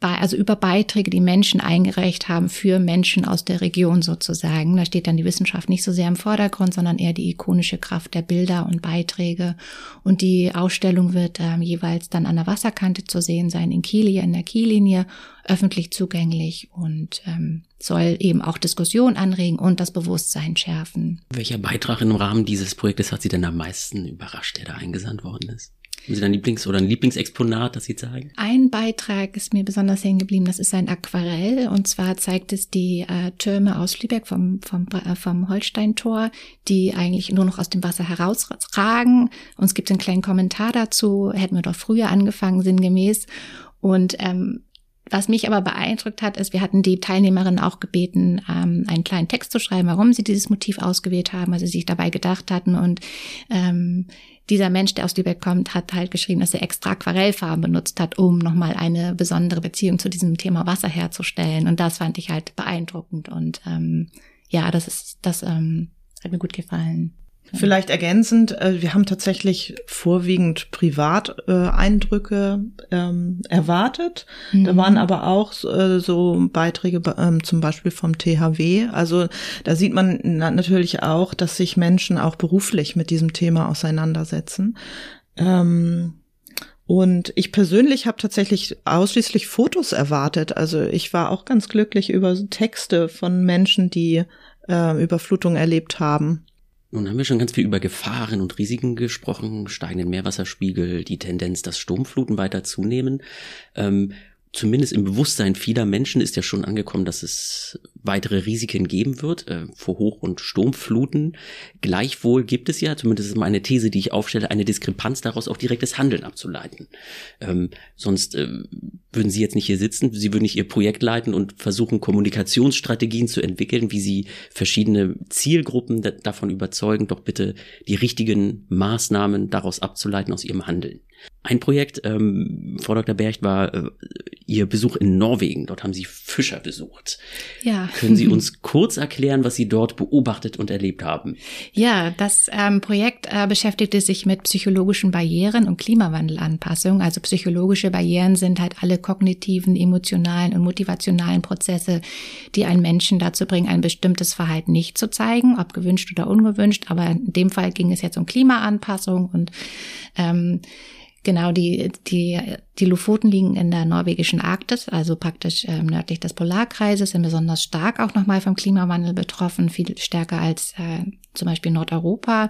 also über Beiträge, die Menschen eingereicht haben für Menschen aus der Region sozusagen. Da steht dann die Wissenschaft nicht so sehr im Vordergrund, sondern eher die ikonische Kraft der Bilder und Beiträge. Und die Ausstellung wird äh, jeweils dann an der Wasserkante zu sehen sein, in Kiel, hier in der Kiellinie, öffentlich zugänglich und ähm, soll eben auch Diskussion anregen und das Bewusstsein schärfen. Welcher Beitrag im Rahmen dieses Projektes hat Sie denn am meisten überrascht, der da eingesandt worden ist? Haben Sie ein Lieblings- oder ein Lieblingsexponat, das Sie zeigen? Ein Beitrag ist mir besonders hängen geblieben. Das ist ein Aquarell. Und zwar zeigt es die äh, Türme aus Lübeck vom, vom, äh, vom Holsteintor, die eigentlich nur noch aus dem Wasser herausragen. Und es gibt einen kleinen Kommentar dazu. Hätten wir doch früher angefangen, sinngemäß. Und ähm, was mich aber beeindruckt hat, ist, wir hatten die Teilnehmerin auch gebeten, ähm, einen kleinen Text zu schreiben, warum sie dieses Motiv ausgewählt haben, was sie sich dabei gedacht hatten. Und ähm, dieser Mensch, der aus Lübeck kommt, hat halt geschrieben, dass er extra Aquarellfarben benutzt hat, um nochmal eine besondere Beziehung zu diesem Thema Wasser herzustellen. Und das fand ich halt beeindruckend. Und ähm, ja, das ist, das ähm, hat mir gut gefallen. Vielleicht ergänzend, äh, wir haben tatsächlich vorwiegend Privateindrücke äh, ähm, erwartet. Mhm. Da waren aber auch äh, so Beiträge ähm, zum Beispiel vom THW. Also da sieht man na natürlich auch, dass sich Menschen auch beruflich mit diesem Thema auseinandersetzen. Ähm, und ich persönlich habe tatsächlich ausschließlich Fotos erwartet. Also ich war auch ganz glücklich über Texte von Menschen, die äh, Überflutung erlebt haben. Nun haben wir schon ganz viel über Gefahren und Risiken gesprochen, steigenden Meerwasserspiegel, die Tendenz, dass Sturmfluten weiter zunehmen. Ähm, zumindest im Bewusstsein vieler Menschen ist ja schon angekommen, dass es weitere Risiken geben wird äh, vor Hoch- und Sturmfluten. Gleichwohl gibt es ja, zumindest ist meine These, die ich aufstelle, eine Diskrepanz daraus auch direktes Handeln abzuleiten. Ähm, sonst äh, würden Sie jetzt nicht hier sitzen, Sie würden nicht Ihr Projekt leiten und versuchen, Kommunikationsstrategien zu entwickeln, wie Sie verschiedene Zielgruppen davon überzeugen, doch bitte die richtigen Maßnahmen daraus abzuleiten aus Ihrem Handeln. Ein Projekt, ähm, Frau Dr. Bercht, war äh, Ihr Besuch in Norwegen. Dort haben Sie Fischer besucht. Ja. Können Sie uns kurz erklären, was Sie dort beobachtet und erlebt haben? Ja, das ähm, Projekt äh, beschäftigte sich mit psychologischen Barrieren und Klimawandelanpassung. Also psychologische Barrieren sind halt alle kognitiven, emotionalen und motivationalen Prozesse, die einen Menschen dazu bringen, ein bestimmtes Verhalten nicht zu zeigen, ob gewünscht oder ungewünscht. Aber in dem Fall ging es jetzt um Klimaanpassung und ähm, Genau, die, die, die Lofoten liegen in der norwegischen Arktis, also praktisch ähm, nördlich des Polarkreises, sind besonders stark auch nochmal vom Klimawandel betroffen, viel stärker als äh, zum Beispiel Nordeuropa.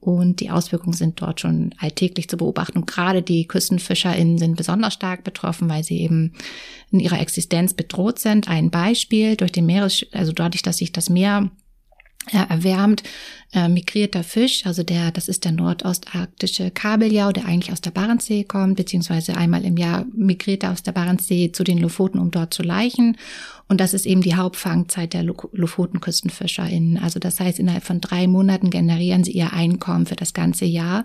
Und die Auswirkungen sind dort schon alltäglich zu beobachten. Und gerade die KüstenfischerInnen sind besonders stark betroffen, weil sie eben in ihrer Existenz bedroht sind. Ein Beispiel durch den Meeres, also dadurch, dass sich das Meer ja, erwärmt, äh, migrierter Fisch, also der, das ist der nordostarktische Kabeljau, der eigentlich aus der Barentssee kommt, beziehungsweise einmal im Jahr migriert er aus der Barentssee zu den Lofoten, um dort zu laichen. Und das ist eben die Hauptfangzeit der Lofotenküstenfischerinnen. Also das heißt, innerhalb von drei Monaten generieren sie ihr Einkommen für das ganze Jahr.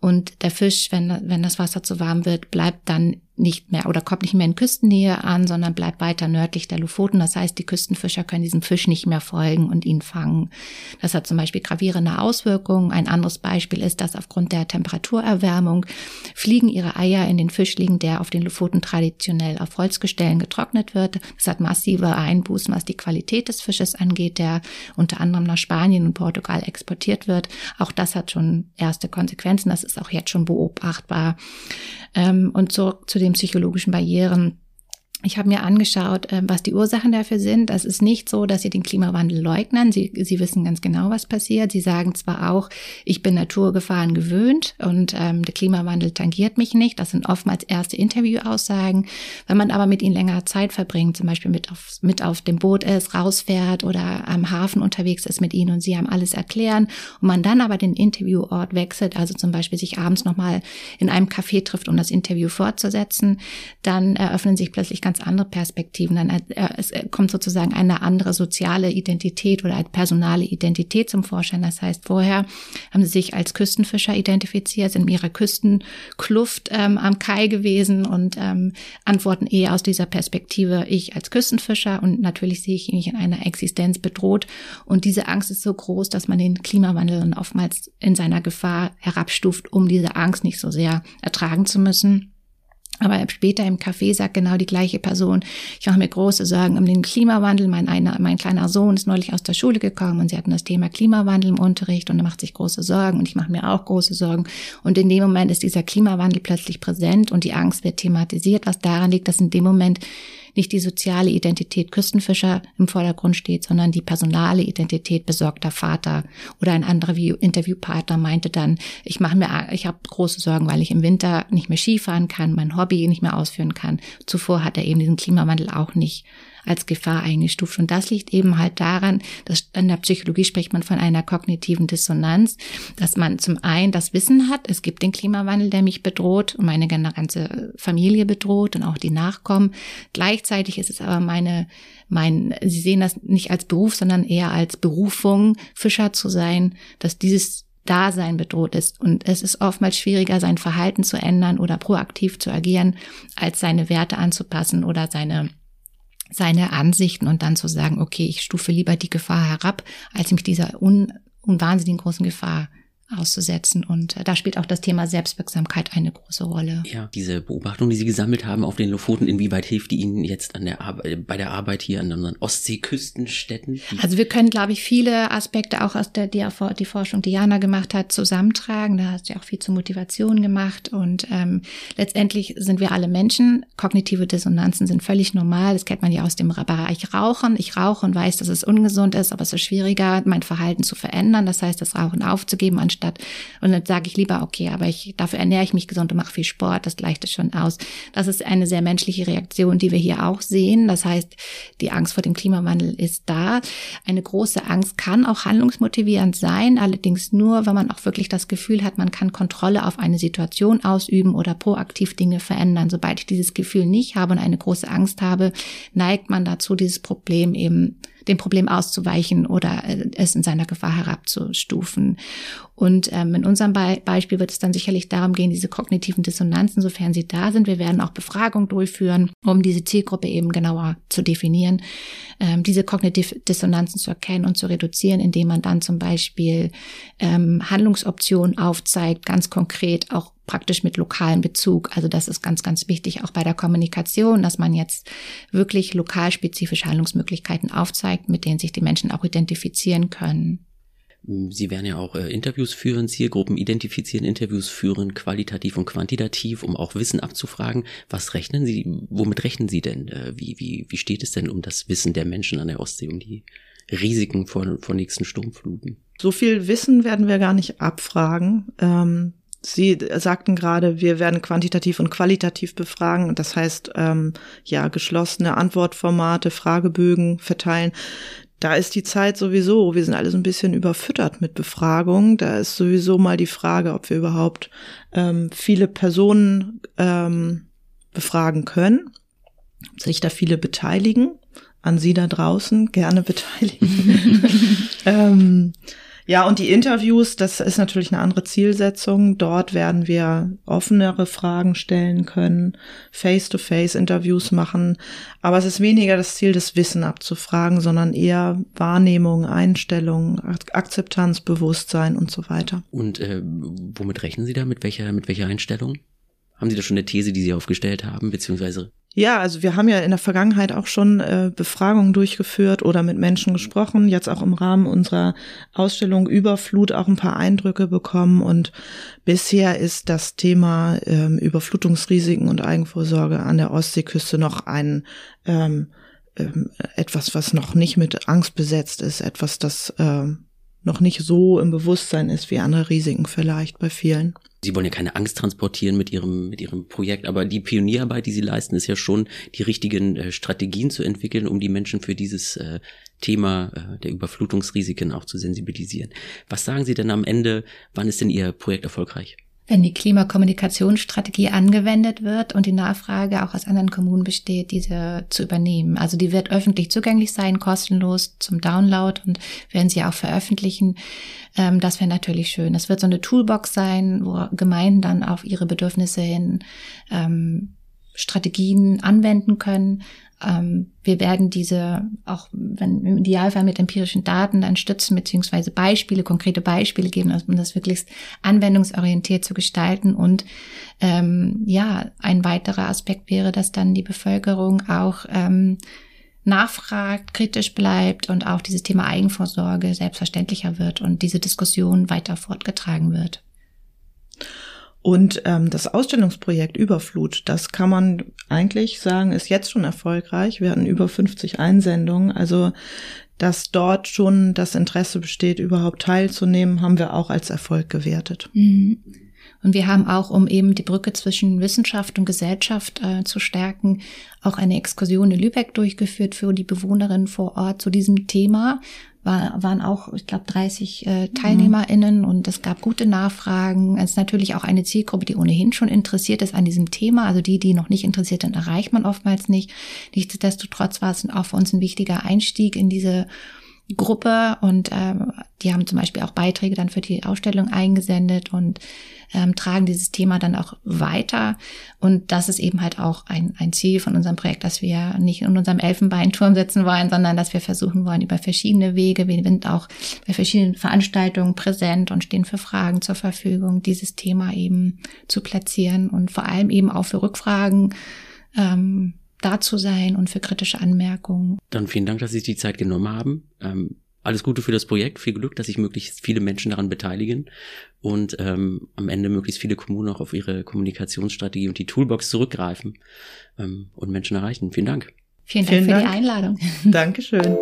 Und der Fisch, wenn, wenn das Wasser zu warm wird, bleibt dann nicht mehr oder kommt nicht mehr in Küstennähe an, sondern bleibt weiter nördlich der Lofoten. Das heißt, die Küstenfischer können diesem Fisch nicht mehr folgen und ihn fangen. Das hat zum Beispiel gravierende Auswirkungen. Ein anderes Beispiel ist, dass aufgrund der Temperaturerwärmung fliegen ihre Eier in den Fisch liegen, der auf den Lofoten traditionell auf Holzgestellen getrocknet wird. Das hat massive Einbußen, was die Qualität des Fisches angeht, der unter anderem nach Spanien und Portugal exportiert wird. Auch das hat schon erste Konsequenzen. Das ist auch jetzt schon beobachtbar. Ähm, und zurück zu den psychologischen Barrieren. Ich habe mir angeschaut, äh, was die Ursachen dafür sind. Das ist nicht so, dass sie den Klimawandel leugnen. Sie, sie wissen ganz genau, was passiert. Sie sagen zwar auch, ich bin Naturgefahren gewöhnt und ähm, der Klimawandel tangiert mich nicht. Das sind oftmals erste Interviewaussagen. Wenn man aber mit ihnen längere Zeit verbringt, zum Beispiel mit auf, mit auf dem Boot ist, rausfährt oder am Hafen unterwegs ist mit ihnen und sie haben alles erklären und man dann aber den Interviewort wechselt, also zum Beispiel sich abends nochmal in einem Café trifft, um das Interview fortzusetzen, dann eröffnen sich plötzlich ganz ganz andere Perspektiven. Dann äh, es kommt sozusagen eine andere soziale Identität oder eine personale Identität zum Vorschein. Das heißt, vorher haben sie sich als Küstenfischer identifiziert, sind in ihrer Küstenkluft ähm, am Kai gewesen und ähm, antworten eher aus dieser Perspektive ich als Küstenfischer und natürlich sehe ich mich in einer Existenz bedroht. Und diese Angst ist so groß, dass man den Klimawandel dann oftmals in seiner Gefahr herabstuft, um diese Angst nicht so sehr ertragen zu müssen. Aber später im Café sagt genau die gleiche Person, ich mache mir große Sorgen um den Klimawandel. Mein, einer, mein kleiner Sohn ist neulich aus der Schule gekommen und sie hatten das Thema Klimawandel im Unterricht und er macht sich große Sorgen und ich mache mir auch große Sorgen. Und in dem Moment ist dieser Klimawandel plötzlich präsent und die Angst wird thematisiert, was daran liegt, dass in dem Moment nicht die soziale Identität Küstenfischer im Vordergrund steht, sondern die personale Identität besorgter Vater. Oder ein anderer Interviewpartner meinte dann, ich mache mir, ich habe große Sorgen, weil ich im Winter nicht mehr Skifahren kann, mein Hobby nicht mehr ausführen kann. Zuvor hat er eben diesen Klimawandel auch nicht als Gefahr eingestuft. Und das liegt eben halt daran, dass in der Psychologie spricht man von einer kognitiven Dissonanz, dass man zum einen das Wissen hat, es gibt den Klimawandel, der mich bedroht und meine ganze Familie bedroht und auch die Nachkommen. Gleichzeitig ist es aber meine, mein, Sie sehen das nicht als Beruf, sondern eher als Berufung, Fischer zu sein, dass dieses Dasein bedroht ist. Und es ist oftmals schwieriger, sein Verhalten zu ändern oder proaktiv zu agieren, als seine Werte anzupassen oder seine seine Ansichten und dann zu sagen, okay, ich stufe lieber die Gefahr herab, als mich dieser un, un wahnsinnigen großen Gefahr auszusetzen. Und äh, da spielt auch das Thema Selbstwirksamkeit eine große Rolle. Ja, diese Beobachtung, die Sie gesammelt haben auf den Lofoten, inwieweit hilft die Ihnen jetzt an der Arbeit, bei der Arbeit hier an unseren Ostseeküstenstädten? Also wir können, glaube ich, viele Aspekte auch aus der die, die Forschung, die Jana gemacht hat, zusammentragen. Da hast du ja auch viel zur Motivation gemacht. Und ähm, letztendlich sind wir alle Menschen. Kognitive Dissonanzen sind völlig normal. Das kennt man ja aus dem Bereich Rauchen. Ich rauche und weiß, dass es ungesund ist, aber es ist schwieriger, mein Verhalten zu verändern. Das heißt, das Rauchen aufzugeben, anstatt statt. Und dann sage ich lieber, okay, aber ich, dafür ernähre ich mich gesund und mache viel Sport, das gleicht es schon aus. Das ist eine sehr menschliche Reaktion, die wir hier auch sehen. Das heißt, die Angst vor dem Klimawandel ist da. Eine große Angst kann auch handlungsmotivierend sein, allerdings nur, wenn man auch wirklich das Gefühl hat, man kann Kontrolle auf eine Situation ausüben oder proaktiv Dinge verändern. Sobald ich dieses Gefühl nicht habe und eine große Angst habe, neigt man dazu, dieses Problem eben dem Problem auszuweichen oder äh, es in seiner Gefahr herabzustufen. Und ähm, in unserem Be Beispiel wird es dann sicherlich darum gehen, diese kognitiven Dissonanzen, sofern sie da sind. Wir werden auch Befragungen durchführen, um diese Zielgruppe eben genauer zu definieren, ähm, diese kognitiven Dissonanzen zu erkennen und zu reduzieren, indem man dann zum Beispiel ähm, Handlungsoptionen aufzeigt, ganz konkret auch praktisch mit lokalen Bezug. Also das ist ganz, ganz wichtig auch bei der Kommunikation, dass man jetzt wirklich lokalspezifische Handlungsmöglichkeiten aufzeigt, mit denen sich die Menschen auch identifizieren können. Sie werden ja auch äh, Interviews führen, Zielgruppen identifizieren, Interviews führen, qualitativ und quantitativ, um auch Wissen abzufragen. Was rechnen Sie, womit rechnen Sie denn? Äh, wie, wie, wie steht es denn um das Wissen der Menschen an der Ostsee, um die Risiken von, von nächsten Sturmfluten? So viel Wissen werden wir gar nicht abfragen. Ähm, Sie sagten gerade, wir werden quantitativ und qualitativ befragen. Das heißt, ähm, ja, geschlossene Antwortformate, Fragebögen verteilen. Da ist die Zeit sowieso, wir sind alle so ein bisschen überfüttert mit Befragungen. Da ist sowieso mal die Frage, ob wir überhaupt ähm, viele Personen ähm, befragen können, ob sich da viele beteiligen. An Sie da draußen gerne beteiligen. ähm, ja, und die Interviews, das ist natürlich eine andere Zielsetzung. Dort werden wir offenere Fragen stellen können, Face-to-Face-Interviews machen. Aber es ist weniger das Ziel, das Wissen abzufragen, sondern eher Wahrnehmung, Einstellung, Akzeptanz, Bewusstsein und so weiter. Und äh, womit rechnen Sie da? Mit welcher, mit welcher Einstellung? Haben Sie da schon eine These, die Sie aufgestellt haben, beziehungsweise ja, also wir haben ja in der Vergangenheit auch schon äh, Befragungen durchgeführt oder mit Menschen gesprochen, jetzt auch im Rahmen unserer Ausstellung Überflut auch ein paar Eindrücke bekommen und bisher ist das Thema ähm, Überflutungsrisiken und Eigenvorsorge an der Ostseeküste noch ein ähm, ähm, etwas, was noch nicht mit Angst besetzt ist, etwas, das ähm, noch nicht so im Bewusstsein ist wie andere Risiken vielleicht bei vielen. Sie wollen ja keine Angst transportieren mit ihrem, mit ihrem Projekt, aber die Pionierarbeit, die Sie leisten, ist ja schon, die richtigen äh, Strategien zu entwickeln, um die Menschen für dieses äh, Thema äh, der Überflutungsrisiken auch zu sensibilisieren. Was sagen Sie denn am Ende, wann ist denn Ihr Projekt erfolgreich? Wenn die Klimakommunikationsstrategie angewendet wird und die Nachfrage auch aus anderen Kommunen besteht, diese zu übernehmen. Also die wird öffentlich zugänglich sein, kostenlos zum Download und werden sie auch veröffentlichen. Ähm, das wäre natürlich schön. Es wird so eine Toolbox sein, wo Gemeinden dann auf ihre Bedürfnisse hin ähm, Strategien anwenden können. Ähm, wir werden diese auch, wenn im Idealfall mit empirischen Daten dann stützen, beziehungsweise Beispiele, konkrete Beispiele geben, um das wirklich anwendungsorientiert zu gestalten. Und ähm, ja, ein weiterer Aspekt wäre, dass dann die Bevölkerung auch ähm, nachfragt, kritisch bleibt und auch dieses Thema Eigenvorsorge selbstverständlicher wird und diese Diskussion weiter fortgetragen wird. Und ähm, das Ausstellungsprojekt Überflut, das kann man eigentlich sagen, ist jetzt schon erfolgreich. Wir hatten über 50 Einsendungen. Also, dass dort schon das Interesse besteht, überhaupt teilzunehmen, haben wir auch als Erfolg gewertet. Mhm. Und wir haben auch, um eben die Brücke zwischen Wissenschaft und Gesellschaft äh, zu stärken, auch eine Exkursion in Lübeck durchgeführt für die Bewohnerinnen vor Ort zu diesem Thema. War, waren auch, ich glaube, 30 äh, TeilnehmerInnen und es gab gute Nachfragen. Es ist natürlich auch eine Zielgruppe, die ohnehin schon interessiert ist an diesem Thema. Also die, die noch nicht interessiert sind, erreicht man oftmals nicht. Nichtsdestotrotz war es auch für uns ein wichtiger Einstieg in diese Gruppe und äh, die haben zum Beispiel auch Beiträge dann für die Ausstellung eingesendet und ähm, tragen dieses Thema dann auch weiter. Und das ist eben halt auch ein, ein Ziel von unserem Projekt, dass wir nicht in unserem Elfenbeinturm sitzen wollen, sondern dass wir versuchen wollen, über verschiedene Wege, wir sind auch bei verschiedenen Veranstaltungen präsent und stehen für Fragen zur Verfügung, dieses Thema eben zu platzieren und vor allem eben auch für Rückfragen ähm, da zu sein und für kritische Anmerkungen. Dann vielen Dank, dass Sie sich die Zeit genommen haben. Ähm, alles Gute für das Projekt, viel Glück, dass sich möglichst viele Menschen daran beteiligen und ähm, am Ende möglichst viele Kommunen auch auf ihre Kommunikationsstrategie und die Toolbox zurückgreifen ähm, und Menschen erreichen. Vielen Dank. Vielen Dank vielen für Dank. die Einladung. Dankeschön.